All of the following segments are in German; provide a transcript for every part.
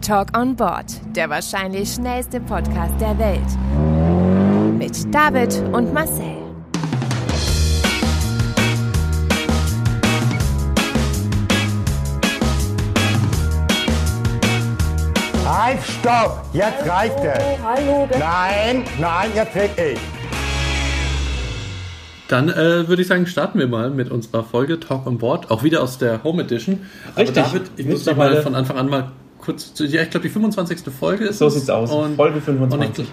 Talk on Board, der wahrscheinlich schnellste Podcast der Welt. Mit David und Marcel. Halt, stopp! Jetzt reicht es! Hallo, Nein, nein, jetzt red ich! Dann äh, würde ich sagen, starten wir mal mit unserer Folge Talk on Board, auch wieder aus der Home Edition. Richtig. Aber David, ich muss dich mal von Anfang an mal kurz, zu, ja, ich glaube die 25. Folge ist So es. sieht's aus. Und, Folge 25.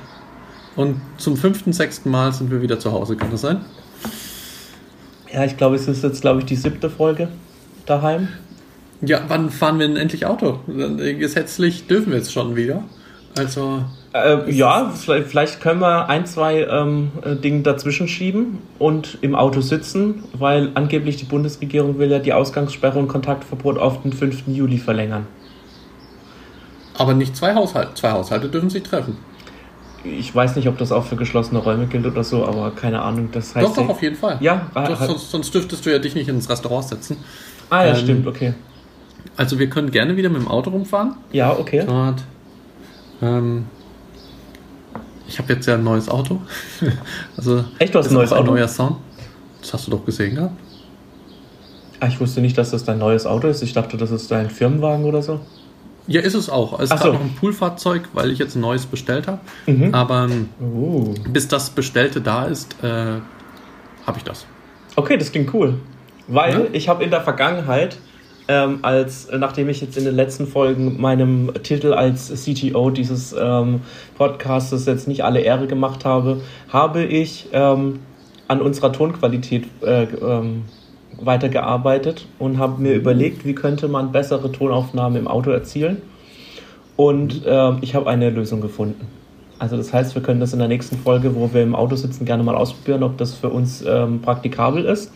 Und, und zum fünften, sechsten Mal sind wir wieder zu Hause, kann das sein? Ja, ich glaube, es ist jetzt, glaube ich, die siebte Folge daheim. Ja, wann fahren wir denn endlich Auto? Gesetzlich dürfen wir jetzt schon wieder. Also, Äh, ja, vielleicht vielleicht können wir ein, zwei ähm, äh, Dinge dazwischen schieben und im Auto sitzen, weil angeblich die Bundesregierung will ja die Ausgangssperre und Kontaktverbot auf den 5. Juli verlängern. Aber nicht zwei Haushalte. Zwei Haushalte dürfen sich treffen. Ich weiß nicht, ob das auch für geschlossene Räume gilt oder so, aber keine Ahnung. Das heißt doch, doch, auf jeden Fall. Ja, Doch, ha- sonst, sonst dürftest du ja dich nicht ins Restaurant setzen. Ah ja, ähm, stimmt, okay. Also wir können gerne wieder mit dem Auto rumfahren. Ja, okay. Dort. Ähm, ich habe jetzt ja ein neues Auto. also Echt, du hast ein neues Auto? neuer Sound. Das hast du doch gesehen gehabt. Ah, ich wusste nicht, dass das dein neues Auto ist. Ich dachte, das ist dein Firmenwagen oder so. Ja, ist es auch. Es ist so. noch ein Poolfahrzeug, weil ich jetzt ein neues bestellt habe. Mhm. Aber ähm, Uh. bis das Bestellte da ist, äh, habe ich das. Okay, das klingt cool. Weil Ja? ich habe in der Vergangenheit, ähm, als nachdem ich jetzt in den letzten Folgen meinem Titel als CTO dieses ähm, Podcastes jetzt nicht alle Ehre gemacht habe, habe ich ähm, an unserer Tonqualität äh, ähm, weitergearbeitet und habe mir überlegt, wie könnte man bessere Tonaufnahmen im Auto erzielen. Und ähm, ich habe eine Lösung gefunden. Also das heißt, wir können das in der nächsten Folge, wo wir im Auto sitzen, gerne mal ausprobieren, ob das für uns ähm, praktikabel ist.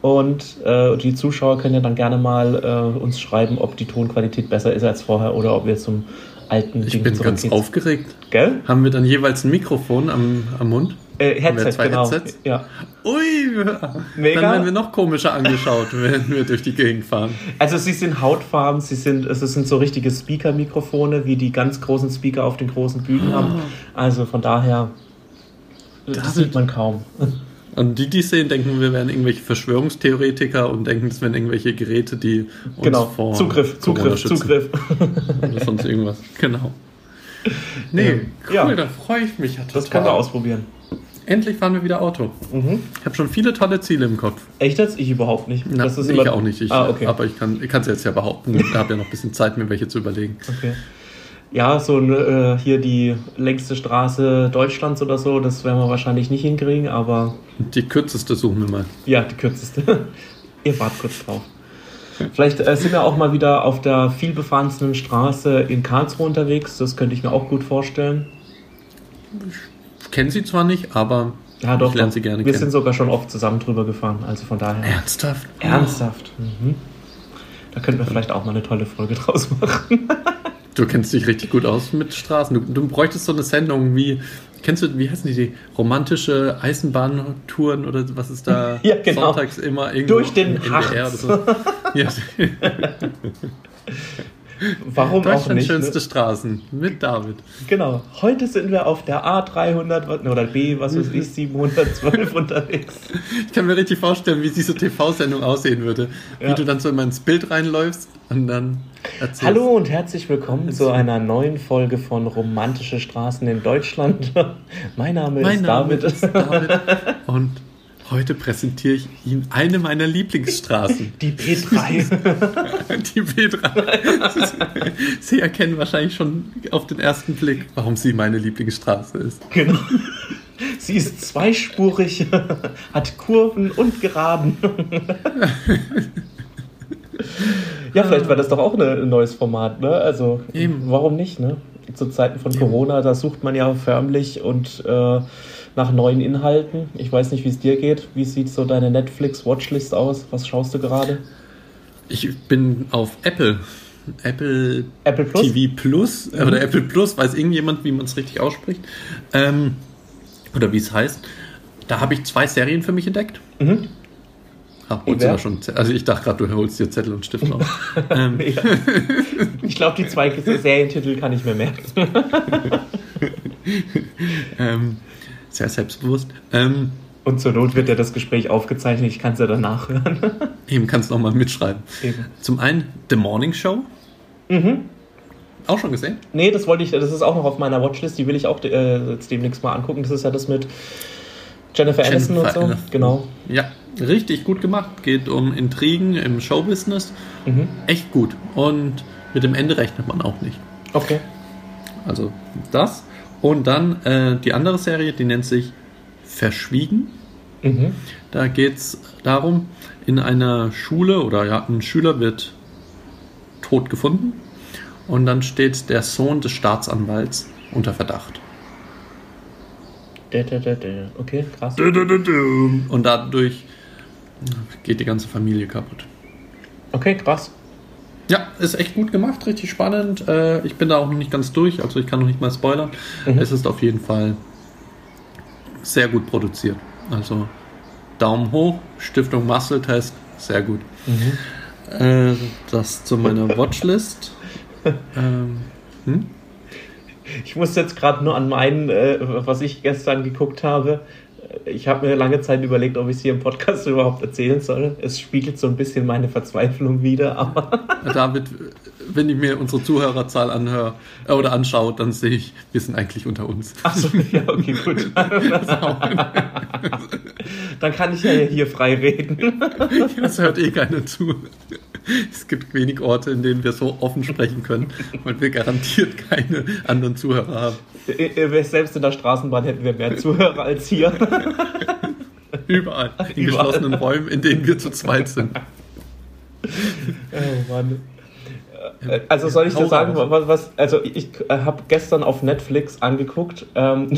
Und äh, die Zuschauer können ja dann gerne mal äh, uns schreiben, ob die Tonqualität besser ist als vorher oder ob wir zum alten Ich Ding bin ganz aufgeregt. Gell? Haben wir dann jeweils ein Mikrofon am, am Mund? Äh, Headset, zwei genau. Headsets? Ja. Ui, Mega. dann werden wir noch komischer angeschaut, wenn wir durch die Gegend fahren. Also sie sind hautfarben, sie sind, es sind so richtige Speaker-Mikrofone, wie die ganz großen Speaker auf den großen Bühnen haben. Also von daher, das, Das sieht man kaum. Und die, die sehen, denken, wir wären irgendwelche Verschwörungstheoretiker und denken, es wären irgendwelche Geräte, die uns Genau, vor Zugriff, Corona Zugriff, schützen. Zugriff. Oder sonst irgendwas. Genau. Nee, Ähm, cool, ja. da freue ich mich. Ja, Das können wir ausprobieren. Endlich fahren wir wieder Auto. Mhm. Ich habe schon viele tolle Ziele im Kopf. Echt jetzt? Ich überhaupt nicht. Na, das ist ich immer- auch nicht. Ich, ah, okay. Aber ich kann es jetzt ja behaupten. Ich habe ja noch ein bisschen Zeit, mir welche zu überlegen. okay. Ja, so eine, äh, hier die längste Straße Deutschlands oder so, das werden wir wahrscheinlich nicht hinkriegen, aber Die kürzeste suchen wir mal. ja, die kürzeste. Ihr wart kurz drauf. Vielleicht äh, sind wir auch mal wieder auf der vielbefahrenen Straße in Karlsruhe unterwegs. Das könnte ich mir auch gut vorstellen. Kenne sie zwar nicht, aber Ja, doch. ich lerne sie gerne Wir kennen. sind sogar schon oft zusammen drüber gefahren. Also von daher. Ernsthaft? Ernsthaft. Mhm. Da könnten wir vielleicht auch mal eine tolle Folge draus machen. Du kennst dich richtig gut aus mit Straßen. Du, du bräuchtest so eine Sendung wie, kennst du, wie heißen die, die romantische Eisenbahntouren oder was ist da Ja, genau. sonntags immer irgendwo Durch den im NDR so. Ja. Warum auch nicht? schönste Ne? Straßen mit David. Genau. Heute sind wir auf der A300 oder B, was weiß ich, 712 unterwegs. Ich kann mir richtig vorstellen, wie diese TV-Sendung aussehen würde. Ja. Wie du dann so immer ins Bild reinläufst und dann erzählst. Hallo und herzlich willkommen zu einer neuen Folge von Romantische Straßen in Deutschland. Mein Name Mein ist Name David. ist David. Und heute präsentiere ich Ihnen eine meiner Lieblingsstraßen. Die P3. Die B3. Sie erkennen wahrscheinlich schon auf den ersten Blick, warum sie meine Lieblingsstraße ist. genau. Sie ist zweispurig, hat Kurven und Geraden. Ja, vielleicht wäre das doch auch ein neues Format, ne? Also, Eben. warum nicht, ne? Zu Zeiten von Corona, da sucht man ja förmlich und äh, nach neuen Inhalten. Ich weiß nicht, wie es dir geht. Wie sieht so deine Netflix-Watchlist aus? Was schaust du gerade? Ich bin auf Apple. Apple Apple Plus? Mhm. TV Plus äh, oder Apple Plus, weiß irgendjemand, wie man es richtig ausspricht. Ähm, oder wie es heißt. Da habe ich zwei Serien für mich entdeckt. Mhm. Ach, holst du da schon? Also ich dachte gerade, du holst dir Zettel und Stift raus. ähm, Ja. Ich glaube, die zwei Serientitel kann ich mir merken. ähm, sehr selbstbewusst. Ähm, Und zur Not wird ja das Gespräch aufgezeichnet, ich kann es ja danach hören. eben kannst du nochmal mitschreiben. Eben. Zum einen The Morning Show. Mhm. Auch schon gesehen? Nee, das wollte ich, das ist auch noch auf meiner Watchlist, die will ich auch äh, jetzt demnächst mal angucken. Das ist ja das mit Jennifer Aniston und Jennifer so. Aniston. Genau. Ja, richtig gut gemacht. Geht um Intrigen im Showbusiness. Mhm. Echt gut. Und mit dem Ende rechnet man auch nicht. Okay. Also das. Und dann äh, die andere Serie, die nennt sich Verschwiegen. Mhm. Da geht es darum, in einer Schule oder ja, ein Schüler wird tot gefunden und dann steht der Sohn des Staatsanwalts unter Verdacht. Da, da, da, da. Okay, krass. Und dadurch geht die ganze Familie kaputt. Okay, krass. Ja, ist echt gut gemacht, richtig spannend. Äh, ich bin da auch noch nicht ganz durch, also ich kann noch nicht mal spoilern. Mhm. Es ist auf jeden Fall sehr gut produziert. Also Daumen hoch, Stiftung Muscle Test, sehr gut. Äh, das zu meiner Watchlist. ähm, hm? Ich muss jetzt gerade nur an meinen, äh, was ich gestern geguckt habe. Ich habe mir lange Zeit überlegt, ob ich es hier im Podcast überhaupt erzählen soll. Es spiegelt so ein bisschen meine Verzweiflung wider, aber David, wenn ich mir unsere Zuhörerzahl anhöre äh, oder anschaue, dann sehe ich, wir sind eigentlich unter uns. Achso, ja, okay, gut. Dann kann ich ja hier frei reden. Das hört eh keiner zu. Es gibt wenig Orte, in denen wir so offen sprechen können, weil wir garantiert keine anderen Zuhörer haben. Äh, Selbst in der Straßenbahn hätten wir mehr Zuhörer als hier. Überall. In Überall. geschlossenen Räumen, in denen wir zu zweit sind. Oh Mann. Äh, Also soll ich dir sagen, was, was also ich äh, habe gestern auf Netflix angeguckt ähm,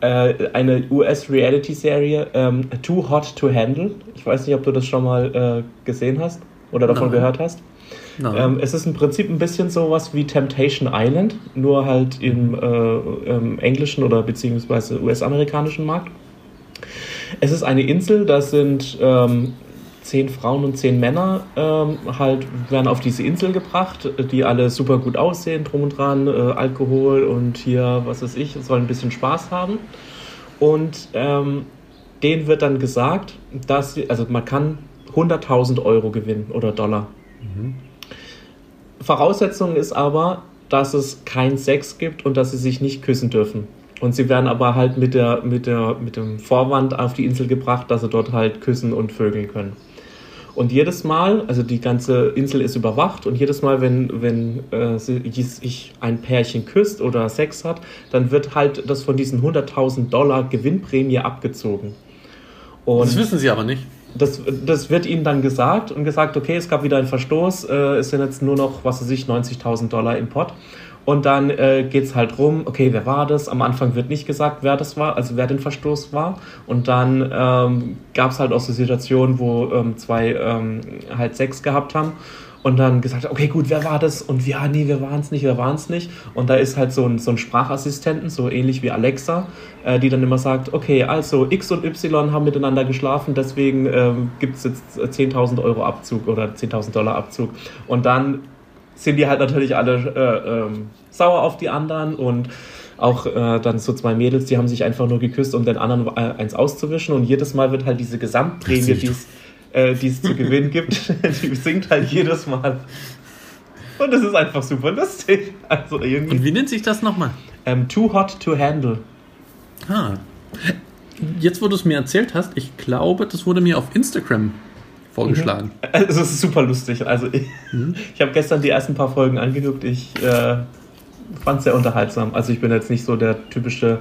äh, eine US-Reality-Serie ähm, Too Hot to Handle. Ich weiß nicht, ob du das schon mal äh, gesehen hast oder davon Nein. gehört hast. Ähm, es ist im Prinzip ein bisschen sowas wie Temptation Island, nur halt im, äh, im englischen oder beziehungsweise US-amerikanischen Markt. Es ist eine Insel, da sind ähm, zehn Frauen und zehn Männer ähm, halt werden auf diese Insel gebracht, die alle super gut aussehen, drum und dran, äh, Alkohol und hier, was weiß ich, sollen ein bisschen Spaß haben. Und ähm, denen wird dann gesagt, dass also man kann 100.000 Euro gewinnen oder Dollar. Voraussetzung ist aber, dass es keinen Sex gibt und dass sie sich nicht küssen dürfen. Und sie werden aber halt mit, der, mit, der, mit dem Vorwand auf die Insel gebracht, dass sie dort halt küssen und vögeln können. Und jedes Mal, also die ganze Insel ist überwacht und jedes Mal, wenn, wenn äh, sich ein Pärchen küsst oder Sex hat, dann wird halt das von diesen 100.000 Dollar Gewinnprämie abgezogen. Und das wissen sie aber nicht. das, das wird ihnen dann gesagt und gesagt, okay, es gab wieder einen Verstoß, äh, es sind jetzt nur noch, was weiß ich, 90.000 Dollar im Pott. Und dann äh, geht es halt rum, okay, wer war das? Am Anfang wird nicht gesagt, wer das war, also wer den Verstoß war. Und dann ähm, gab es halt auch so Situationen, wo ähm, zwei ähm, halt Sex gehabt haben und dann gesagt, okay, gut, wer war das? Und ja, nee, wir waren es nicht, wir waren es nicht. Und da ist halt so ein, so ein Sprachassistenten, so ähnlich wie Alexa, äh, die dann immer sagt, okay, also X und Y haben miteinander geschlafen, deswegen ähm, gibt es jetzt 10.000 Euro Abzug oder 10.000 Dollar Abzug. Und dann sind die halt natürlich alle äh, ähm, sauer auf die anderen und auch äh, dann so zwei Mädels, die haben sich einfach nur geküsst, um den anderen äh, eins auszuwischen und jedes Mal wird halt diese Gesamtprämie, die es äh, die es zu gewinnen gibt, die sinkt halt jedes Mal. Und das ist einfach super lustig. Also Und irgendwie. wie nennt sich das nochmal? Ähm, too hot to handle. Ah. Jetzt, wo du es mir erzählt hast, ich glaube, das wurde mir auf Instagram vorgeschlagen. Also es ist super lustig. Also ich, ich habe gestern die ersten paar Folgen angeguckt. Ich äh, fand es sehr unterhaltsam. Also ich bin jetzt nicht so der typische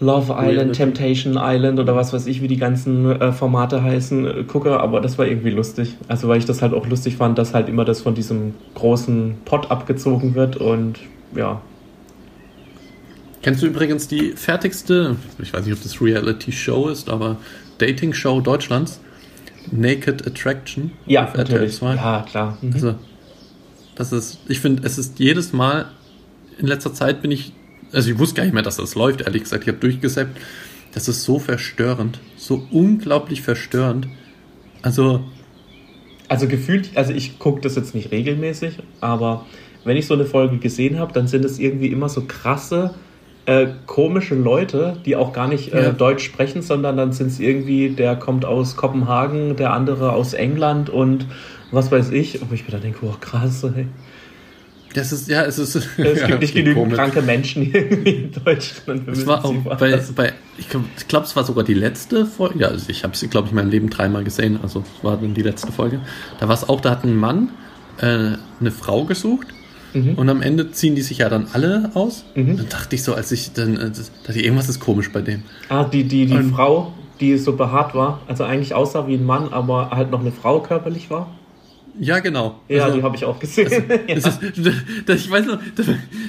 Love Island, Reality. Temptation Island oder was weiß ich, wie die ganzen äh, Formate heißen, äh, gucke, aber das war irgendwie lustig. Also weil ich das halt auch lustig fand, dass halt immer das von diesem großen Pot abgezogen wird und ja. Kennst du übrigens die fertigste, ich weiß nicht, ob das Reality-Show ist, aber Dating-Show Deutschlands? Naked Attraction? Ja, auf RTL natürlich. 2. Ja, klar. Mhm. Also, das ist, ich finde, es ist jedes Mal, in letzter Zeit bin ich, also ich wusste gar nicht mehr, dass das läuft, ehrlich gesagt, ich habe durchgesappt. Das ist so verstörend, so unglaublich verstörend. Also, Also gefühlt, also ich gucke das jetzt nicht regelmäßig, aber wenn ich so eine Folge gesehen habe, dann sind es irgendwie immer so krasse, äh, komische Leute, die auch gar nicht äh, Ja. Deutsch sprechen, sondern dann sind es irgendwie, der kommt aus Kopenhagen, der andere aus England und was weiß ich. Und ich mir dann denke, oh krass, ey. das ist, ja, es ist. es ja, gibt nicht genügend komisch. kranke Menschen irgendwie in Deutschland. Es war auch bei, bei ich glaube, glaub, es war sogar die letzte Folge. Ja, also ich habe sie, glaube ich, in meinem Leben dreimal gesehen. Also es war dann die letzte Folge. Da war es auch, da hat ein Mann äh, eine Frau gesucht. Mhm. Und am Ende ziehen die sich ja dann alle aus. Mhm. Dann dachte ich so, als ich dann, äh, dachte ich, irgendwas ist komisch bei dem. Ah, die, die, die Und- Frau, die so behaart war, also eigentlich aussah wie ein Mann, aber halt noch eine Frau körperlich war. Ja, genau. Ja, Also- die habe ich auch gesehen. ja. Das ich weiß noch, das,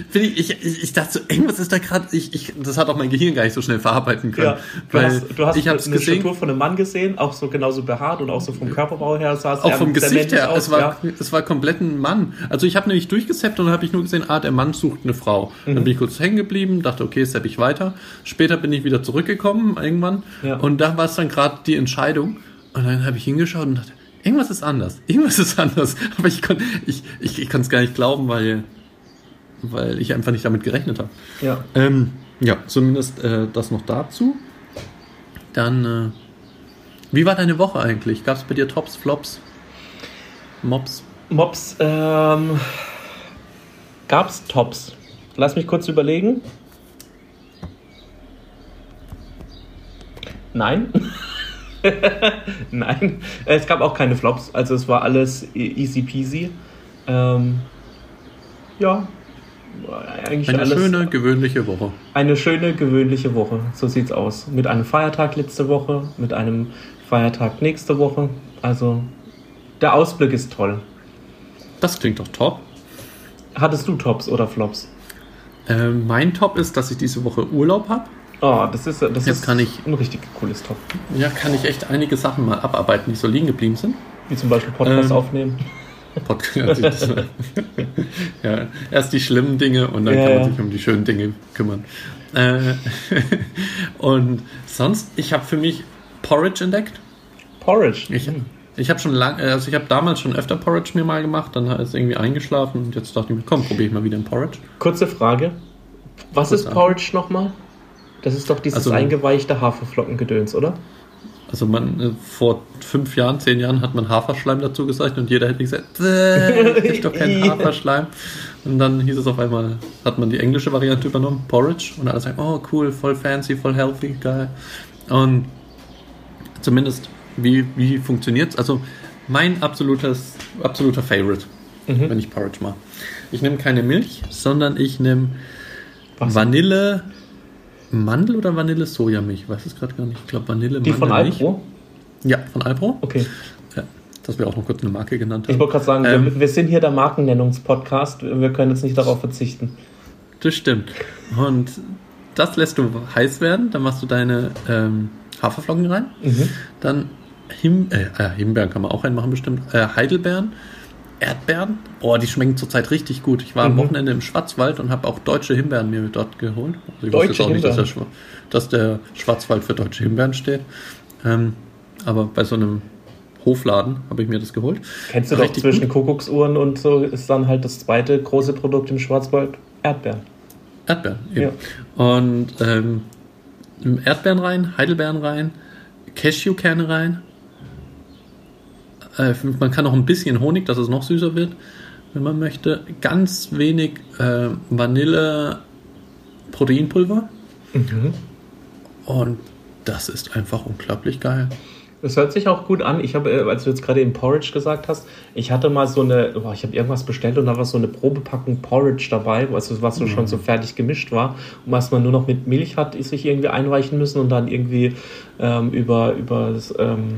finde ich, ich, ich, dachte so, irgendwas ist da gerade, ich, ich, das hat auch mein Gehirn gar nicht so schnell verarbeiten können. Ja, du weil hast, du hast ich eine gesehen, Struktur von einem Mann gesehen, auch so genauso behaart und auch so vom Körperbau her sah es auch vom Gesicht her, aus, es war, ja. es war komplett ein Mann. Also ich habe nämlich durchgesappt und dann habe ich nur gesehen, ah, der Mann sucht eine Frau. Mhm. Dann bin ich kurz hängen geblieben, dachte, okay, sapp ich weiter. Später bin ich wieder zurückgekommen irgendwann Ja. und da war es dann gerade die Entscheidung und dann habe ich hingeschaut und dachte, irgendwas ist anders, irgendwas ist anders. Aber ich konnte ich, ich, ich es gar nicht glauben, weil, weil ich einfach nicht damit gerechnet habe. Ja. Ähm, ja, zumindest äh, das noch dazu. Dann, äh, wie war deine Woche eigentlich? Gab es bei dir Tops, Flops, Mops? Mops, ähm, gab's Tops? Lass mich kurz überlegen. Nein. Nein, es gab auch keine Flops, also es war alles e- easy peasy. Ähm, ja, eigentlich Eine alles. schöne, gewöhnliche Woche. Eine schöne, gewöhnliche Woche. So sieht's aus. Mit einem Feiertag letzte Woche, mit einem Feiertag nächste Woche. Also, der Ausblick ist toll. Das klingt doch top. Hattest du Tops oder Flops? Äh, mein Top ist, dass ich diese Woche Urlaub habe. Oh, das ist, das Jetzt ist kann ich- ein richtig cooles Top. Ja, kann ich echt einige Sachen mal abarbeiten, die so liegen geblieben sind. Wie zum Beispiel Podcast Ähm, aufnehmen. Podcast. ja, erst die schlimmen Dinge und dann Ja, kann man ja. sich um die schönen Dinge kümmern. Äh, und sonst, ich habe für mich Porridge entdeckt. Porridge. Ich, Hm. ich habe schon lange, also ich habe damals schon öfter Porridge mir mal gemacht, dann ist es irgendwie eingeschlafen und jetzt dachte ich mir, komm, probiere ich mal wieder ein Porridge. Kurze Frage. Was Kurz ist. Porridge nochmal? Das ist doch dieses Also- eingeweichte Haferflockengedöns, oder? Also man äh, vor fünf Jahren, zehn Jahren hat man Haferschleim dazu gesagt und jeder hätte gesagt, das ist doch kein. Haferschleim. Und dann hieß es auf einmal, hat man die englische Variante übernommen, Porridge, und alle sagen, oh cool, voll fancy, voll healthy, geil. Und zumindest, wie, wie funktioniert's? Also mein absolutes, absoluter Favorite, Mhm. wenn ich Porridge mache. Ich nehme keine Milch, sondern ich nehme Wasser. Vanille, Mandel oder Vanille Sojamilch? Ich weiß es gerade gar nicht. Ich glaube Vanille Die von. Alpro? Ja, von Alpro. Okay. Ja, dass wir auch noch kurz eine Marke genannt Ich haben. wollte gerade sagen, Ähm. wir, wir sind hier der Markennennungspodcast. Wir können jetzt nicht darauf verzichten. Das stimmt. Und das lässt du heiß werden. Dann machst du deine ähm, Haferflocken rein. Mhm. Dann Him äh, äh, Himbeeren kann man auch reinmachen bestimmt. Äh, Heidelbeeren. Erdbeeren. Oh, die schmecken zurzeit richtig gut. Ich war am Mhm. Wochenende im Schwarzwald und habe auch deutsche Himbeeren mir dort geholt. Also ich Deutsche wusste jetzt auch nicht, dass der, Himbeeren? Dass der Schwarzwald für deutsche Himbeeren steht. Ähm, aber bei so einem Hofladen habe ich mir das geholt. Kennst du doch Richtig zwischen gut. Kuckucksuhren und so ist dann halt das zweite große Produkt im Schwarzwald Erdbeeren. Erdbeeren. Eben. Und ähm, Erdbeeren rein, Heidelbeeren rein, Cashewkerne rein. Äh, man kann noch ein bisschen Honig, dass es noch süßer wird, wenn man möchte. Ganz wenig äh, Vanille Proteinpulver. Mhm. Und das ist einfach unglaublich geil. Das hört sich auch gut an. Ich habe, äh, als du jetzt gerade eben Porridge gesagt hast, ich hatte mal so eine, boah, ich habe irgendwas bestellt und da war so eine Probepackung Porridge dabei, also was so schon so fertig gemischt war und was man nur noch mit Milch hat, ist sich irgendwie einweichen müssen und dann irgendwie ähm, über, über das, ähm,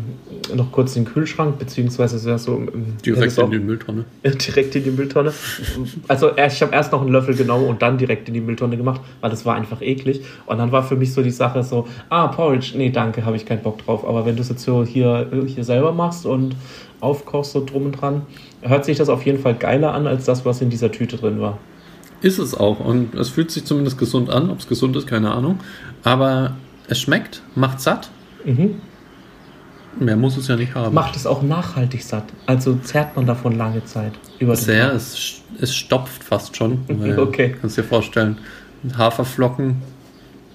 noch kurz den Kühlschrank, beziehungsweise so, so ähm, Direkt in die Mülltonne. direkt in die Mülltonne. Also ich habe erst noch einen Löffel genommen und dann direkt in die Mülltonne gemacht, weil das war einfach eklig. Und dann war für mich so die Sache so, ah, Porridge, nee, danke, habe ich keinen Bock drauf. Aber wenn du es jetzt so hier, hier selber machst und aufkochst so drum und dran, hört sich das auf jeden Fall geiler an, als das, was in dieser Tüte drin war. Ist es auch. Und es fühlt sich zumindest gesund an. Ob es gesund ist, keine Ahnung. Aber Es schmeckt, macht satt. Mhm. Mehr muss es ja nicht haben. Macht es auch nachhaltig satt. Also zerrt man davon lange Zeit. Über Sehr, es, es stopft fast schon. Okay. Kannst dir vorstellen. Haferflocken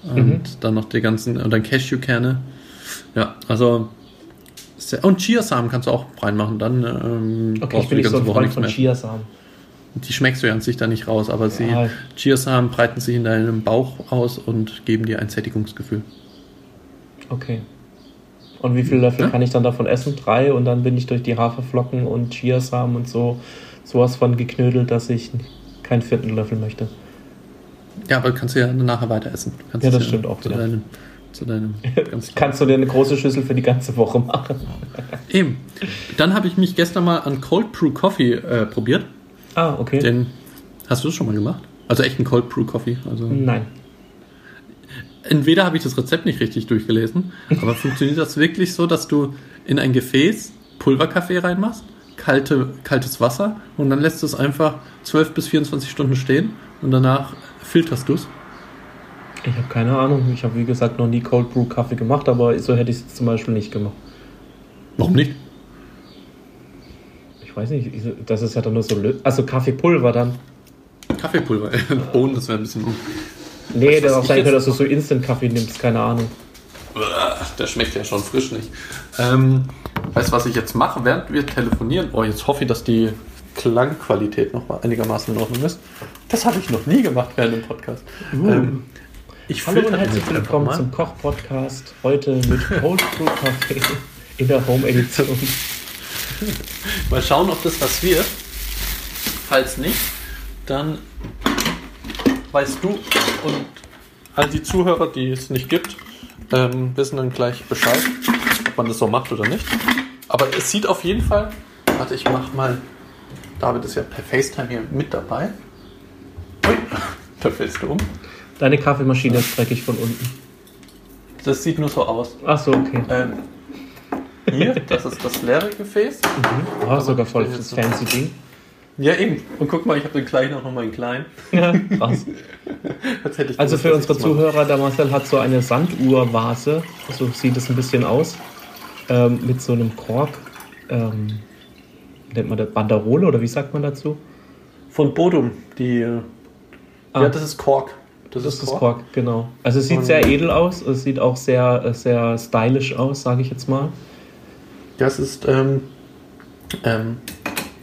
und Mhm. dann noch die ganzen, und dann Cashewkerne. Ja, also. Sehr, und Chiasamen kannst du auch reinmachen, dann ähm, Okay, ich brauchst du die so ganze ein Woche nichts von mehr. Chiasamen. Die schmeckst du ja an sich dann nicht raus, aber sie, Ja. Chiasamen breiten sich in deinem Bauch aus und geben dir ein Sättigungsgefühl. Okay. Und wie viele Löffel Ja. kann ich dann davon essen? Drei und dann bin ich durch die Haferflocken und Chiasamen und so sowas von geknödelt, dass ich keinen vierten Löffel möchte. Ja, aber kannst du ja nachher weiter essen. Ja, das stimmt auch zu wieder. deinem, zu deinem Kannst du dir eine große Schüssel für die ganze Woche machen? Eben. Dann habe ich mich gestern mal an Cold Brew Coffee äh, probiert. Ah, okay. Den hast du das schon mal gemacht? Also echt ein Cold Brew Coffee. Also Nein. Entweder habe ich das Rezept nicht richtig durchgelesen, aber funktioniert das wirklich so, dass du in ein Gefäß Pulverkaffee reinmachst, kalte, kaltes Wasser und dann lässt du es einfach 12 bis 24 Stunden stehen und danach filterst du es? Ich habe keine Ahnung. Ich habe, wie gesagt, noch nie Cold Brew Kaffee gemacht, aber so hätte ich es zum Beispiel nicht gemacht. Warum nicht? Ich weiß nicht, das ist ja dann nur so... Lö also Kaffeepulver dann. Kaffeepulver. Bohnen, das wäre ein bisschen. Nee, der auch sein könnte, dass du so Instant-Kaffee nimmst, keine Ahnung. Der schmeckt ja schon frisch nicht. Ähm, weißt du, was ich jetzt mache, während wir telefonieren? Oh, jetzt hoffe ich, dass die Klangqualität noch mal einigermaßen in Ordnung ist. Das habe ich noch nie gemacht während dem Podcast. Ähm, ich Hallo und herzlich willkommen zum Koch-Podcast. Heute mit Cold Brew Kaffee in der Home-Edition. Mal schauen, ob das was wird. Falls nicht, dann weißt du und all die Zuhörer, die es nicht gibt, ähm, wissen dann gleich Bescheid, ob man das so macht oder nicht. Aber es sieht auf jeden Fall. Warte, ich mach mal. David ist ja per FaceTime hier mit dabei. Ui, da fällst du um. Deine Kaffeemaschine ist dreckig von unten. Das sieht nur so aus. Ach so, okay. Ähm, hier, das ist das leere Gefäß. Oh, sogar voll das fancy Ding. Ja, eben. Und guck mal, ich habe den gleichen auch nochmal in klein. Ja, krass. Also für unsere das. Zuhörer, der Marcel hat so eine Sanduhrvase, so sieht es ein bisschen aus, ähm, mit so einem Kork, ähm, nennt man das Banderole oder wie sagt man dazu? Von Bodum, die. äh, Ah. Ja, das ist Kork. Das ist das Kork, genau. Also es sieht Und- sehr edel aus, es sieht auch sehr, äh, sehr stylisch aus, sage ich jetzt mal. Das ist. Ähm, ähm,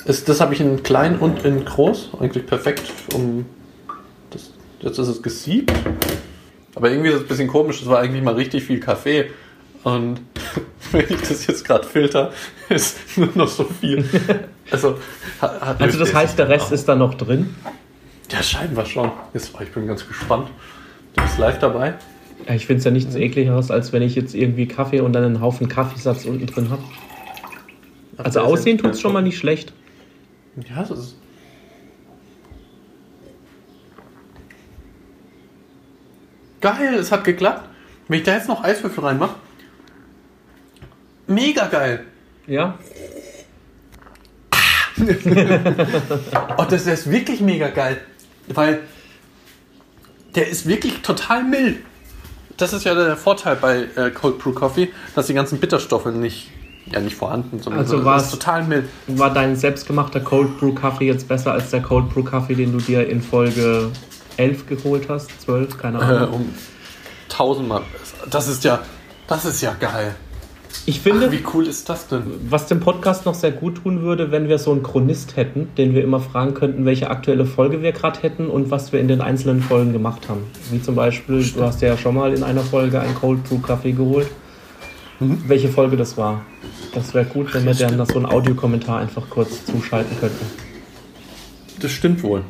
ist das habe ich in klein und in groß. Eigentlich perfekt. Um das, jetzt ist es gesiebt. Aber irgendwie ist es ein bisschen komisch. Es war eigentlich mal richtig viel Kaffee. Und wenn ich das jetzt gerade filter, ist nur noch so viel. Also, hat, hat Also das heißt, der Rest ist da noch drin. Ja, scheinbar schon. Jetzt, oh, ich bin ganz gespannt. Du bist live dabei. Ja, ich finde es ja nichts ekligeres, als wenn ich jetzt irgendwie Kaffee und dann einen Haufen Kaffeesatz unten drin habe. Also aussehen tut es schon mal nicht schlecht. Ja, das ist. Geil, es hat geklappt. Wenn ich da jetzt noch Eiswürfel reinmache. Mega geil. Ja, Oh, das ist wirklich mega geil. Weil der ist wirklich total mild. Das ist ja der Vorteil bei äh, Cold Brew Coffee, dass die ganzen Bitterstoffe nicht, ja, nicht vorhanden sondern Also das ist total mild. war dein selbstgemachter Cold Brew Kaffee jetzt besser als der Cold Brew Kaffee, den du dir in Folge 11 geholt hast? 12, keine Äh, Ahnung. um tausendmal. Das ist ja, das ist ja geil. Ich finde, Ach, wie cool ist das denn? was dem Podcast noch sehr gut tun würde, wenn wir so einen Chronist hätten, den wir immer fragen könnten, welche aktuelle Folge wir gerade hätten und was wir in den einzelnen Folgen gemacht haben. Wie zum Beispiel, du hast ja schon mal in einer Folge einen Cold Brew Kaffee geholt. Mhm. Welche Folge das war. Das wäre gut, wenn wir dann so einen Audiokommentar einfach kurz zuschalten könnten. Das stimmt wohl.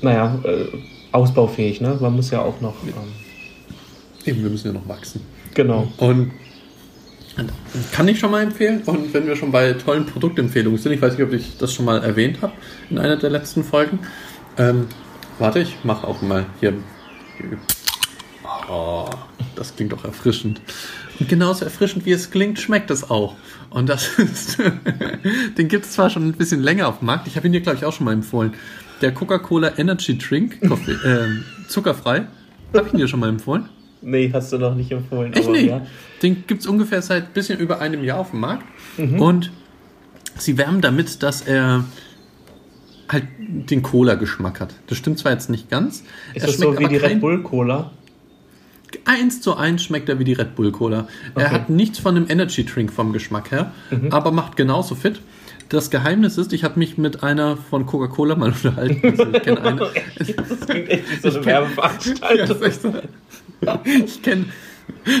Naja, äh, ausbaufähig, ne? Man muss ja auch noch. Ähm, Eben, wir müssen ja noch wachsen. genau. Und kann ich schon mal empfehlen. Und wenn wir schon bei tollen Produktempfehlungen sind, ich weiß nicht, ob ich das schon mal erwähnt habe in einer der letzten Folgen. Ähm, warte, ich mache auch mal hier. Oh, das klingt doch erfrischend. Und genauso erfrischend wie es klingt, schmeckt es auch. Und das ist, den gibt es zwar schon ein bisschen länger auf dem Markt. Ich habe ihn dir, glaube ich, auch schon mal empfohlen. Der Coca-Cola Energy Drink, Koffee, ähm, zuckerfrei. Habe ich ihn dir schon mal empfohlen? Nee, hast du noch nicht empfohlen. Echt aber nicht? Ja. Den gibt es ungefähr seit ein bisschen über einem Jahr auf dem Markt. Und sie werben damit, dass er halt den Cola-Geschmack hat. Das stimmt zwar jetzt nicht ganz. Ist das so wie die Red Bull Cola? Eins zu eins schmeckt er wie die Red Bull Cola. Er Okay. hat nichts von einem Energy Drink vom Geschmack her, aber macht genauso fit. Das Geheimnis ist, ich habe mich mit einer von Coca-Cola mal unterhalten. Also ich kenne eine. Das klingt echt wie so eine kenn- Ja, Werbeveranstaltung. das ist echt so. Ich kenne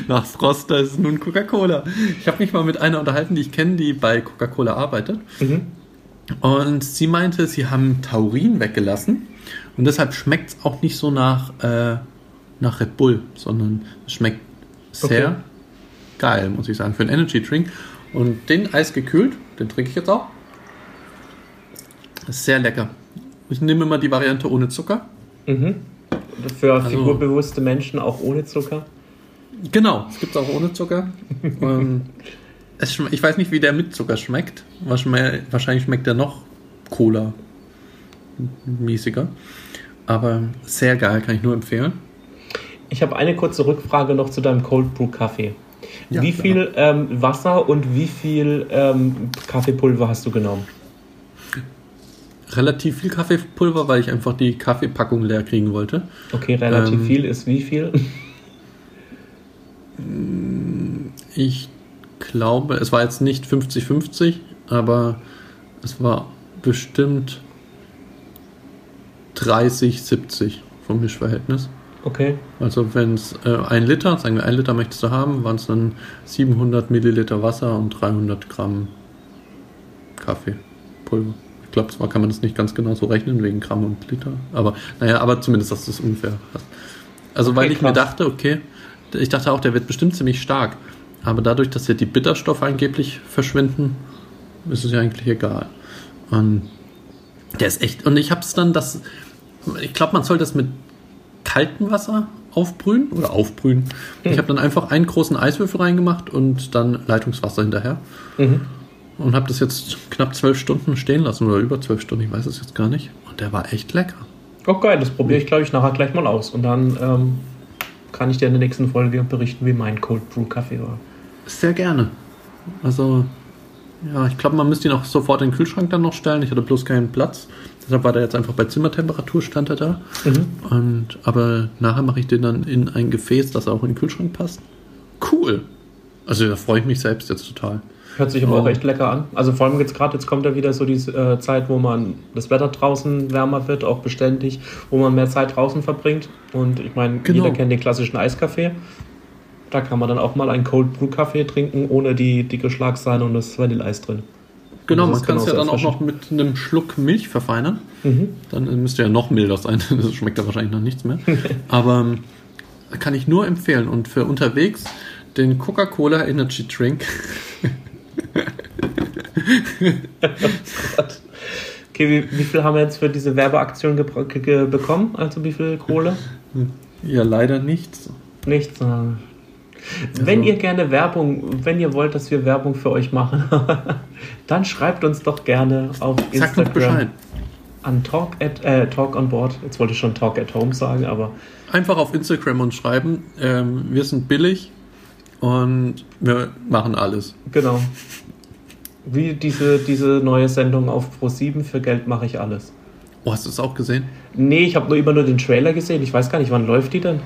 nach Froster ist es nun Coca-Cola. Ich habe mich mal mit einer unterhalten, die ich kenne, die bei Coca-Cola arbeitet. Und sie meinte, sie haben Taurin weggelassen und deshalb schmeckt es auch nicht so nach, äh, nach Red Bull, sondern es schmeckt sehr Okay. geil, muss ich sagen, für einen Energy Drink. Und den eisgekühlt, den trinke ich jetzt auch. Ist sehr lecker. Ich nehme immer die Variante ohne Zucker. Für Also- figurbewusste Menschen auch ohne Zucker. Genau, es gibt auch ohne Zucker. ähm, es ich weiß nicht, wie der mit Zucker schmeckt. Wahrscheinlich, wahrscheinlich schmeckt der noch Cola-mäßiger. Aber sehr geil, kann ich nur empfehlen. Ich habe eine kurze Rückfrage noch zu deinem Cold Brew Kaffee. Ja, wie viel ähm, Wasser und wie viel ähm, Kaffeepulver hast du genommen? Relativ viel Kaffeepulver, weil ich einfach die Kaffeepackung leer kriegen wollte. Okay, relativ Ähm, viel ist wie viel? Ich glaube, es war jetzt nicht 50-50, aber es war bestimmt 30-70 vom Mischverhältnis. Okay. Also wenn es äh, ein Liter, sagen wir ein Liter möchtest du haben, waren es dann 700 Milliliter Wasser und 300 Gramm Kaffeepulver. Ich glaube, zwar kann man das nicht ganz genau so rechnen wegen Gramm und Liter, aber naja, aber zumindest, dass du es ungefähr hast. Also weil Okay, ich mir krass. dachte, okay, ich dachte auch, der wird bestimmt ziemlich stark, aber dadurch, dass ja die Bitterstoffe angeblich verschwinden, ist es ja eigentlich egal. Und der ist echt, und ich habe es dann, das, ich glaube, man soll das mit kaltem Wasser aufbrühen oder aufbrühen. Ich habe dann einfach einen großen Eiswürfel reingemacht und dann Leitungswasser hinterher. Und habe das jetzt knapp zwölf Stunden stehen lassen oder über zwölf Stunden, ich weiß es jetzt gar nicht. Und der war echt lecker. Oh geil, das probiere ich glaube ich nachher gleich mal aus. Und dann ähm, kann ich dir in der nächsten Folge berichten, wie mein Cold Brew Kaffee war. Sehr gerne. Also, ja, ich glaube, man müsste ihn auch sofort in den Kühlschrank dann noch stellen. Ich hatte bloß keinen Platz. Deshalb war der jetzt einfach bei Zimmertemperatur, stand er da. Und, aber nachher mache ich den dann in ein Gefäß, das auch in den Kühlschrank passt. Cool. Also da freue ich mich selbst jetzt total. Hört sich aber Oh. auch echt lecker an. Also vor allem jetzt gerade, jetzt kommt ja wieder so diese äh, Zeit, wo man das Wetter draußen wärmer wird, auch beständig, wo man mehr Zeit draußen verbringt. Und ich meine, Genau. jeder kennt den klassischen Eiskaffee. Da kann man dann auch mal einen Cold Brew Kaffee trinken, ohne die dicke Schlagsahne und das Vanilleeis drin. Genau, das man kann es ja dann auch noch mit einem Schluck Milch verfeinern. Dann müsste ja noch milder sein. Das schmeckt ja wahrscheinlich noch nichts mehr. Aber ähm, kann ich nur empfehlen. Und für unterwegs den Coca-Cola Energy Drink. Okay, wie, wie viel haben wir jetzt für diese Werbeaktion bekommen? Also wie viel Kohle? Ja, leider nichts. Nichts. äh. Wenn ihr gerne Werbung, wenn ihr wollt, dass wir Werbung für euch machen, dann schreibt uns doch gerne auf Sagt uns Instagram Bescheid. an talk, at, äh, talk on board. Jetzt wollte ich schon talk at home sagen, aber Einfach auf Instagram uns schreiben. Ähm, wir sind billig und wir machen alles. genau. Wie diese, diese neue Sendung auf Pro7 für Geld mache ich alles. Oh, hast du es auch gesehen? Nee, ich habe nur immer nur den Trailer gesehen. Ich weiß gar nicht, wann läuft die denn?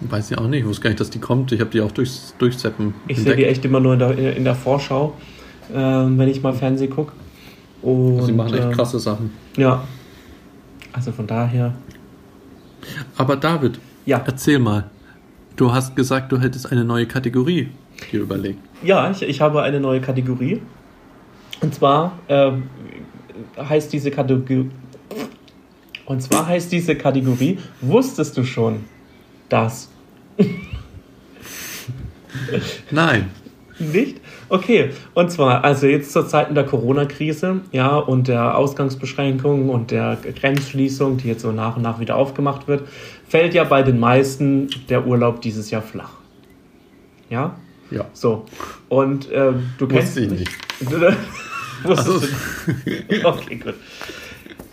Weiß ich auch nicht. Ich wusste gar nicht, dass die kommt. Ich habe die auch durchs Durchseppen Ich sehe die echt immer nur in der, in der Vorschau, ähm, wenn ich mal Fernsehen gucke. Und Sie machen echt ähm, krasse Sachen. Ja. Also von daher. Aber David, Ja. erzähl mal. Du hast gesagt, du hättest eine neue Kategorie dir überlegt. Ja, ich, ich habe eine neue Kategorie. Und zwar ähm, heißt diese Kategorie. Und zwar heißt diese Kategorie, wusstest du schon, dass. Nein. Nicht? Okay, und zwar, also jetzt zur Zeiten der Corona-Krise, ja, und der Ausgangsbeschränkungen und der Grenzschließung, die jetzt so nach und nach wieder aufgemacht wird, fällt ja bei den meisten der Urlaub dieses Jahr flach. Ja? Ja. So. Und ähm, du kennst. Wusste ich nicht. Wusstest Also- du nicht? Okay, gut.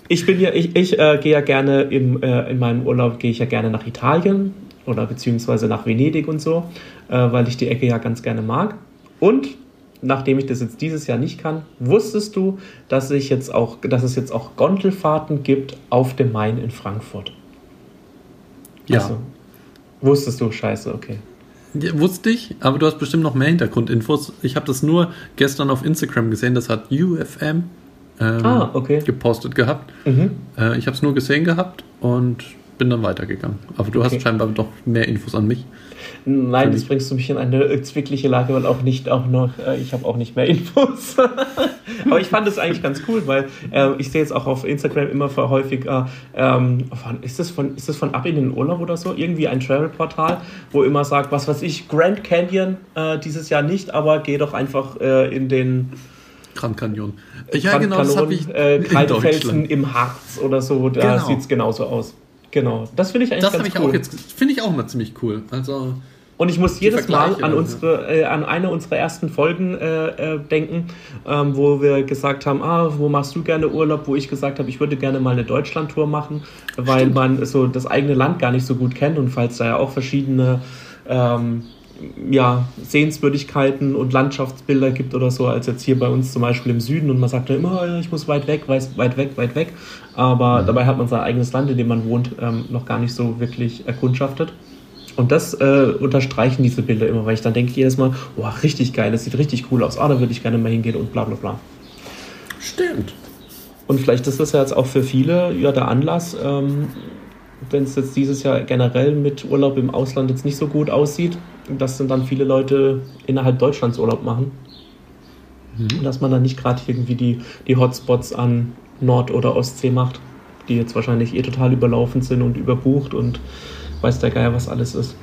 Ich bin ja, ich, ich äh, gehe ja gerne im, äh, in meinem Urlaub gehe ich ja gerne nach Italien oder beziehungsweise nach Venedig und so, äh, weil ich die Ecke ja ganz gerne mag. Und nachdem ich das jetzt dieses Jahr nicht kann, wusstest du, dass, ich jetzt auch, dass es jetzt auch Gondelfahrten gibt auf dem Main in Frankfurt? Ja. Also, wusstest du, scheiße, okay. Ja, wusste ich, aber du hast bestimmt noch mehr Hintergrundinfos. Ich habe das nur gestern auf Instagram gesehen, das hat UFM ähm, Ah, okay. gepostet gehabt. Mhm. Äh, ich habe es nur gesehen gehabt und bin dann weitergegangen. Aber du Okay. hast scheinbar doch mehr Infos an mich. Nein, das bringst du mich in eine äh, zwickliche Lage, weil auch nicht auch noch, äh, ich habe auch nicht mehr Infos. Aber ich fand es eigentlich ganz cool, weil äh, ich sehe jetzt auch auf Instagram immer häufiger, ähm, von, ist, das von, ist das von Ab in den Urlaub oder so? Irgendwie ein Travel-Portal, wo immer sagt, was weiß ich, Grand Canyon äh, dieses Jahr nicht, aber geh doch einfach äh, in den Grand Canyon. Ja, Grand genau, das Canon, habe ich äh, in Deutschland. im Harz oder so, da Genau. sieht es genauso aus. Genau, das finde ich eigentlich Das ganz ich cool. auch jetzt, finde ich auch immer ziemlich cool. Also, Und ich muss jedes Mal an, unsere, äh, an eine unserer ersten Folgen äh, äh, denken, ähm, wo wir gesagt haben, ah, wo machst du gerne Urlaub? Wo ich gesagt habe, ich würde gerne mal eine Deutschlandtour machen, weil Stimmt. man so das eigene Land gar nicht so gut kennt und falls da ja auch verschiedene ähm, ja, Sehenswürdigkeiten und Landschaftsbilder gibt oder so, als jetzt hier bei uns zum Beispiel im Süden und man sagt dann immer, "Oh, ich muss weit weg, weiß- weit weg, weit weg. Aber Mhm. dabei hat man sein eigenes Land, in dem man wohnt, ähm, noch gar nicht so wirklich erkundschaftet. Und das äh, unterstreichen diese Bilder immer, weil ich dann denke jedes Mal, boah, richtig geil, das sieht richtig cool aus, ah, da würde ich gerne mal hingehen und bla bla bla. stimmt. Und vielleicht ist das ja jetzt auch für viele ja der Anlass, ähm, wenn es jetzt dieses Jahr generell mit Urlaub im Ausland jetzt nicht so gut aussieht, dass dann viele Leute innerhalb Deutschlands Urlaub machen. Und dass man dann nicht gerade irgendwie die, die Hotspots an Nord- oder Ostsee macht, die jetzt wahrscheinlich eh total überlaufen sind und überbucht und weiß der Geier, was alles ist.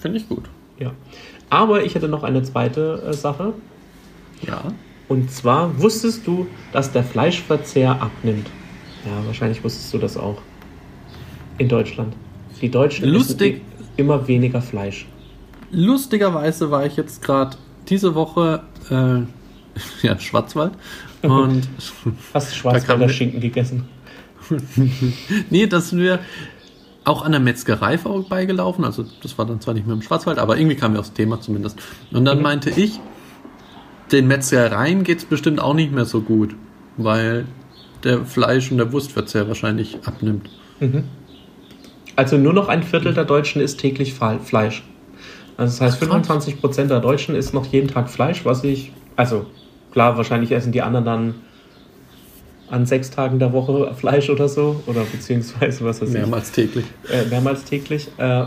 Finde ich gut. Ja. Aber ich hätte noch eine zweite äh, Sache. Ja. Und zwar wusstest du, dass der Fleischverzehr abnimmt? Ja, wahrscheinlich wusstest du das auch. In Deutschland. Die Deutschen Lustig. essen immer weniger Fleisch. Lustigerweise war ich jetzt gerade diese Woche äh, ja, Schwarzwald und Hast du Schwarzwälder Schinken gegessen? nee, dass wir auch an der Metzgerei vorbeigelaufen, also das war dann zwar nicht mehr im Schwarzwald, aber irgendwie kam mir aufs Thema zumindest. Und dann Mhm. meinte ich, den Metzgereien geht es bestimmt auch nicht mehr so gut, weil der Fleisch- und der Wurstverzehr wahrscheinlich abnimmt. Also nur noch ein Viertel der Deutschen isst täglich Fleisch. Also das heißt, Ach, krass. 25% der Deutschen isst noch jeden Tag Fleisch, was ich, also klar, wahrscheinlich essen die anderen dann an sechs Tagen der Woche Fleisch oder so, oder beziehungsweise was weiß ich. Mehrmals täglich. Äh, mehrmals täglich. Äh,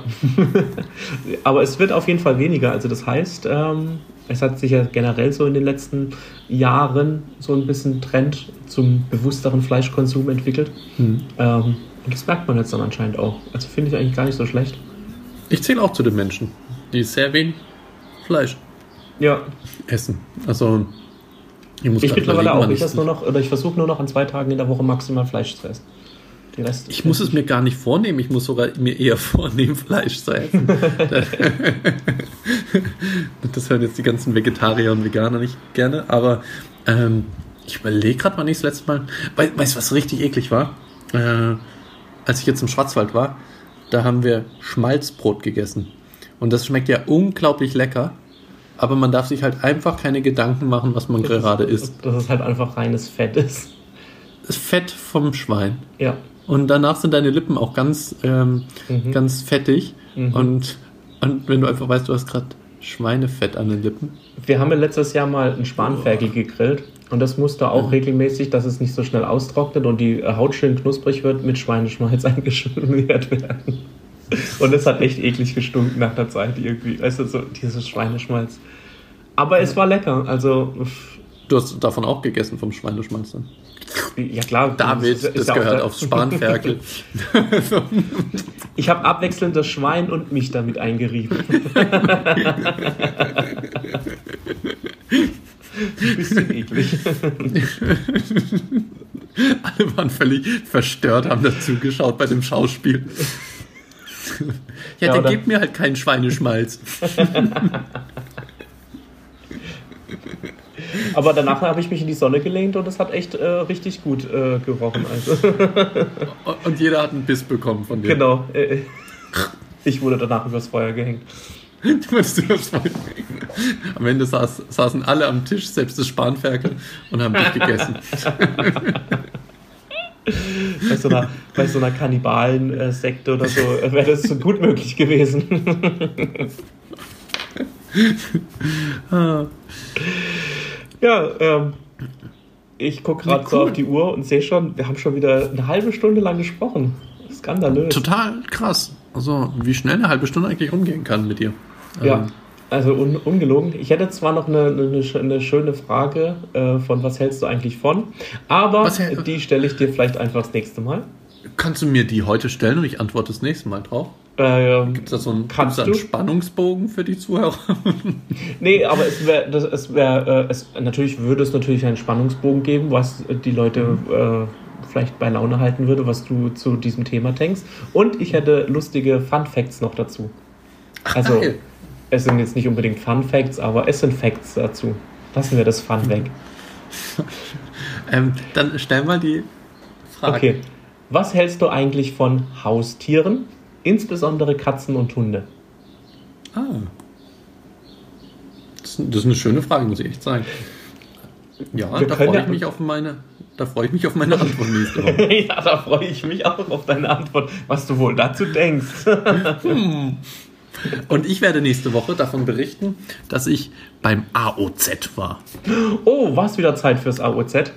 aber es wird auf jeden Fall weniger. Also das heißt, ähm, es hat sich ja generell so in den letzten Jahren so ein bisschen Trend zum bewussteren Fleischkonsum entwickelt. Hm. Ähm, und das merkt man jetzt dann anscheinend auch. Also finde ich eigentlich gar nicht so schlecht. Ich zähle auch zu den Menschen, die sehr wenig Fleisch Ja, essen. Also ich muss ich mittlerweile auch. Ich nur noch, oder ich versuche nur noch an zwei Tagen in der Woche maximal Fleisch zu essen. Die Rest Ich muss es mir gar nicht vornehmen, ich muss sogar mir eher vornehmen, Fleisch zu essen. das hören jetzt die ganzen Vegetarier und Veganer nicht gerne, aber ähm, ich überlege gerade, wann ich das letzte Mal. Wei- Weißt du, was richtig eklig war? Äh, als ich jetzt im Schwarzwald war, da haben wir Schmalzbrot gegessen. Und das schmeckt ja unglaublich lecker, aber man darf sich halt einfach keine Gedanken machen, was man gerade isst. Dass es halt einfach reines Fett ist. Das Fett vom Schwein. Ja. Und danach sind deine Lippen auch ganz, ähm, Mhm. ganz fettig. Mhm. Und, und wenn du einfach weißt, du hast gerade Schweinefett an den Lippen. Wir haben ja letztes Jahr mal einen Spanferkel gegrillt und das musste auch regelmäßig, dass es nicht so schnell austrocknet und die Haut schön knusprig wird, mit Schweineschmalz eingeschmiert werden. Und es hat echt eklig gestunken nach der Zeit irgendwie. Weißt du, so dieses Schweineschmalz. Aber es war lecker. Also, Du hast davon auch gegessen, vom Schweineschmalz dann. ja klar. David, das ja auch gehört der- aufs Spanferkel. Ich habe abwechselnd das Schwein und mich damit eingerieben. Bisschen eklig. Alle waren völlig verstört, haben dazu geschaut bei dem Schauspiel. Ja, Ja, der gibt mir halt keinen Schweineschmalz. Aber danach habe ich mich in die Sonne gelehnt und es hat echt äh, richtig gut äh, gerochen. Also. Und jeder hat einen Biss bekommen von dir. genau. Äh, ich wurde danach übers Feuer gehängt. Du meinst, du hast voll- Am Ende saß, saßen alle am Tisch, selbst das Spanferkel, und haben dich gegessen. Bei so einer, bei so einer Kannibalen-Sekte oder so äh, wäre das so gut möglich gewesen. ja, ähm, ich gucke gerade Ja, so cool. auf die Uhr und sehe schon, wir haben schon wieder eine halbe Stunde lang gesprochen. Skandalös. Total krass. Also, wie schnell eine halbe Stunde eigentlich rumgehen kann mit dir. Ja, Ähm, also un ungelogen. Ich hätte zwar noch eine, eine, eine schöne Frage äh, von was hältst du eigentlich von, aber Was die stelle ich dir vielleicht einfach das nächste Mal. Kannst du mir die heute stellen und ich antworte das nächste Mal drauf? Ähm, Gibt es da so einen, Kannst einen? Spannungsbogen für die Zuhörer? nee, aber es wäre, es wäre, äh, es, natürlich würde es natürlich einen Spannungsbogen geben, was die Leute äh, vielleicht bei Laune halten würde, was du zu diesem Thema denkst. Und ich hätte lustige Fun Facts noch dazu. Also, geil. es sind jetzt nicht unbedingt Fun Facts, aber es sind Facts dazu. Lassen wir das Fun weg. Ähm, dann stell mal die Frage. Okay. Was hältst du eigentlich von Haustieren, insbesondere Katzen und Hunde? Ah. Das, das ist eine schöne Frage, muss ich echt sagen. Ja, Wir da freue ich mich auf meine, da freue ich mich auf meine Antwort nächste Woche. ja, da freue ich mich auch auf deine Antwort, was du wohl dazu denkst. Und ich werde nächste Woche davon berichten, dass ich beim AOZ war. oh, war es wieder Zeit fürs AOZ?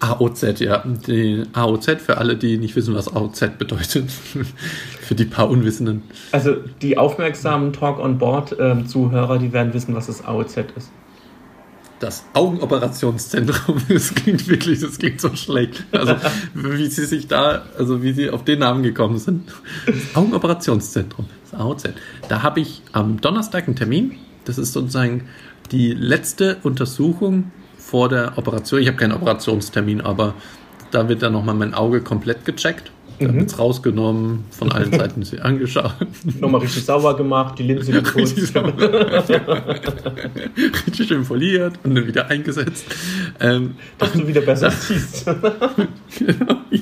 AOZ, ja. Die AOZ für alle, die nicht wissen, was AOZ bedeutet. für die paar Unwissenden. Also die aufmerksamen Talk on Board ähm, Zuhörer, die werden wissen, was das AOZ ist. Das Augenoperationszentrum, das klingt wirklich, das klingt so schlecht. Also, wie sie sich da, also wie sie auf den Namen gekommen sind. Das Augenoperationszentrum, das AOZ. Da habe ich am Donnerstag einen Termin. Das ist sozusagen die letzte Untersuchung vor der Operation. Ich habe keinen Operationstermin, aber da wird dann nochmal mein Auge komplett gecheckt. Da wird es rausgenommen, von allen Seiten sie angeschaut. Nochmal richtig sauber gemacht, die Linse geputzt. Richtig, richtig schön foliert und dann wieder eingesetzt. Ähm, dass du wieder besser siehst. Genau, ja.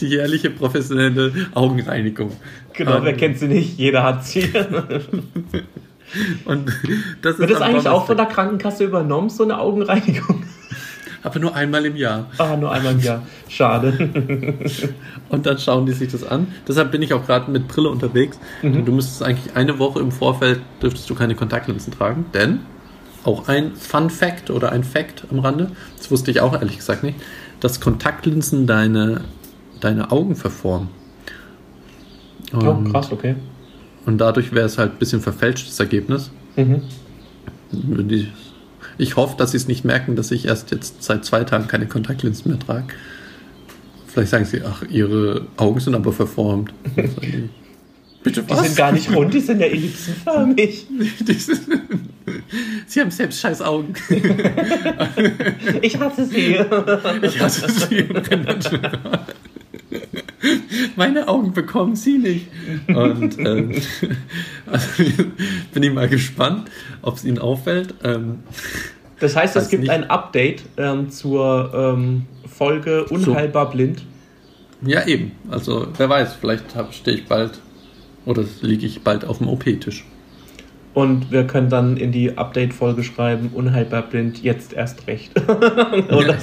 Die jährliche professionelle Augenreinigung. genau, Ähm, wer kennt sie nicht? Jeder hat sie. Und das Wird ist das am eigentlich auch von der Krankenkasse übernommen, so eine Augenreinigung? Aber nur einmal im Jahr. Ah, nur einmal im Jahr. Schade. Und dann schauen die sich das an. Deshalb bin ich auch gerade mit Brille unterwegs. Mhm. Du müsstest eigentlich eine Woche im Vorfeld dürftest du keine Kontaktlinsen tragen, denn auch ein Fun Fact oder ein Fact am Rande, das wusste ich auch ehrlich gesagt nicht, dass Kontaktlinsen deine, deine Augen verformen. Oh, Und- krass, okay. Und dadurch wäre es halt ein bisschen verfälschtes Ergebnis. Mhm. Die- Ich hoffe, dass sie es nicht merken, dass ich erst jetzt seit zwei Tagen keine Kontaktlinsen mehr trage. Vielleicht sagen sie, ach, ihre Augen sind aber verformt. Die, Bitte Die was? sind gar nicht rund, die sind ja ellipsenförmig. Die sie haben selbst scheiß Augen. Ich hasse sie. Ich hasse sie. Meine Augen bekommen sie nicht. Und ähm, also, bin ich mal gespannt, ob es ihnen auffällt. Ähm, Das heißt, es gibt nicht. ein Update ähm, zur ähm, Folge Unheilbar blind. Ja, eben. Also, wer weiß, vielleicht stehe ich bald oder liege ich bald auf dem OP-Tisch. Und wir können dann in die Update-Folge schreiben, unheilbar blind, jetzt erst recht. Oder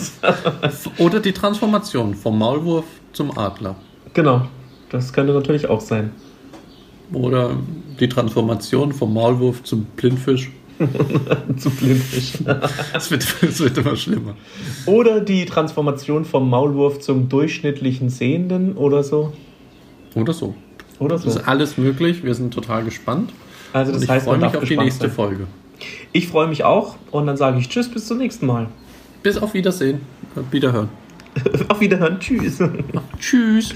Oder die Transformation vom Maulwurf zum Adler. Genau, das könnte natürlich auch sein. Oder die Transformation vom Maulwurf zum Blindfisch. Zu blindfisch. Es wird, es wird immer schlimmer. Oder die Transformation vom Maulwurf zum durchschnittlichen Sehenden oder so. Oder so. Oder Das so. ist alles möglich. Wir sind total gespannt. Also das ich heißt, freue mich auf die nächste sein. Folge. Ich freue mich auch und dann sage ich Tschüss, bis zum nächsten Mal. Bis auf Wiedersehen. Wiederhören. Auf Wiederhören, Tschüss. Tschüss.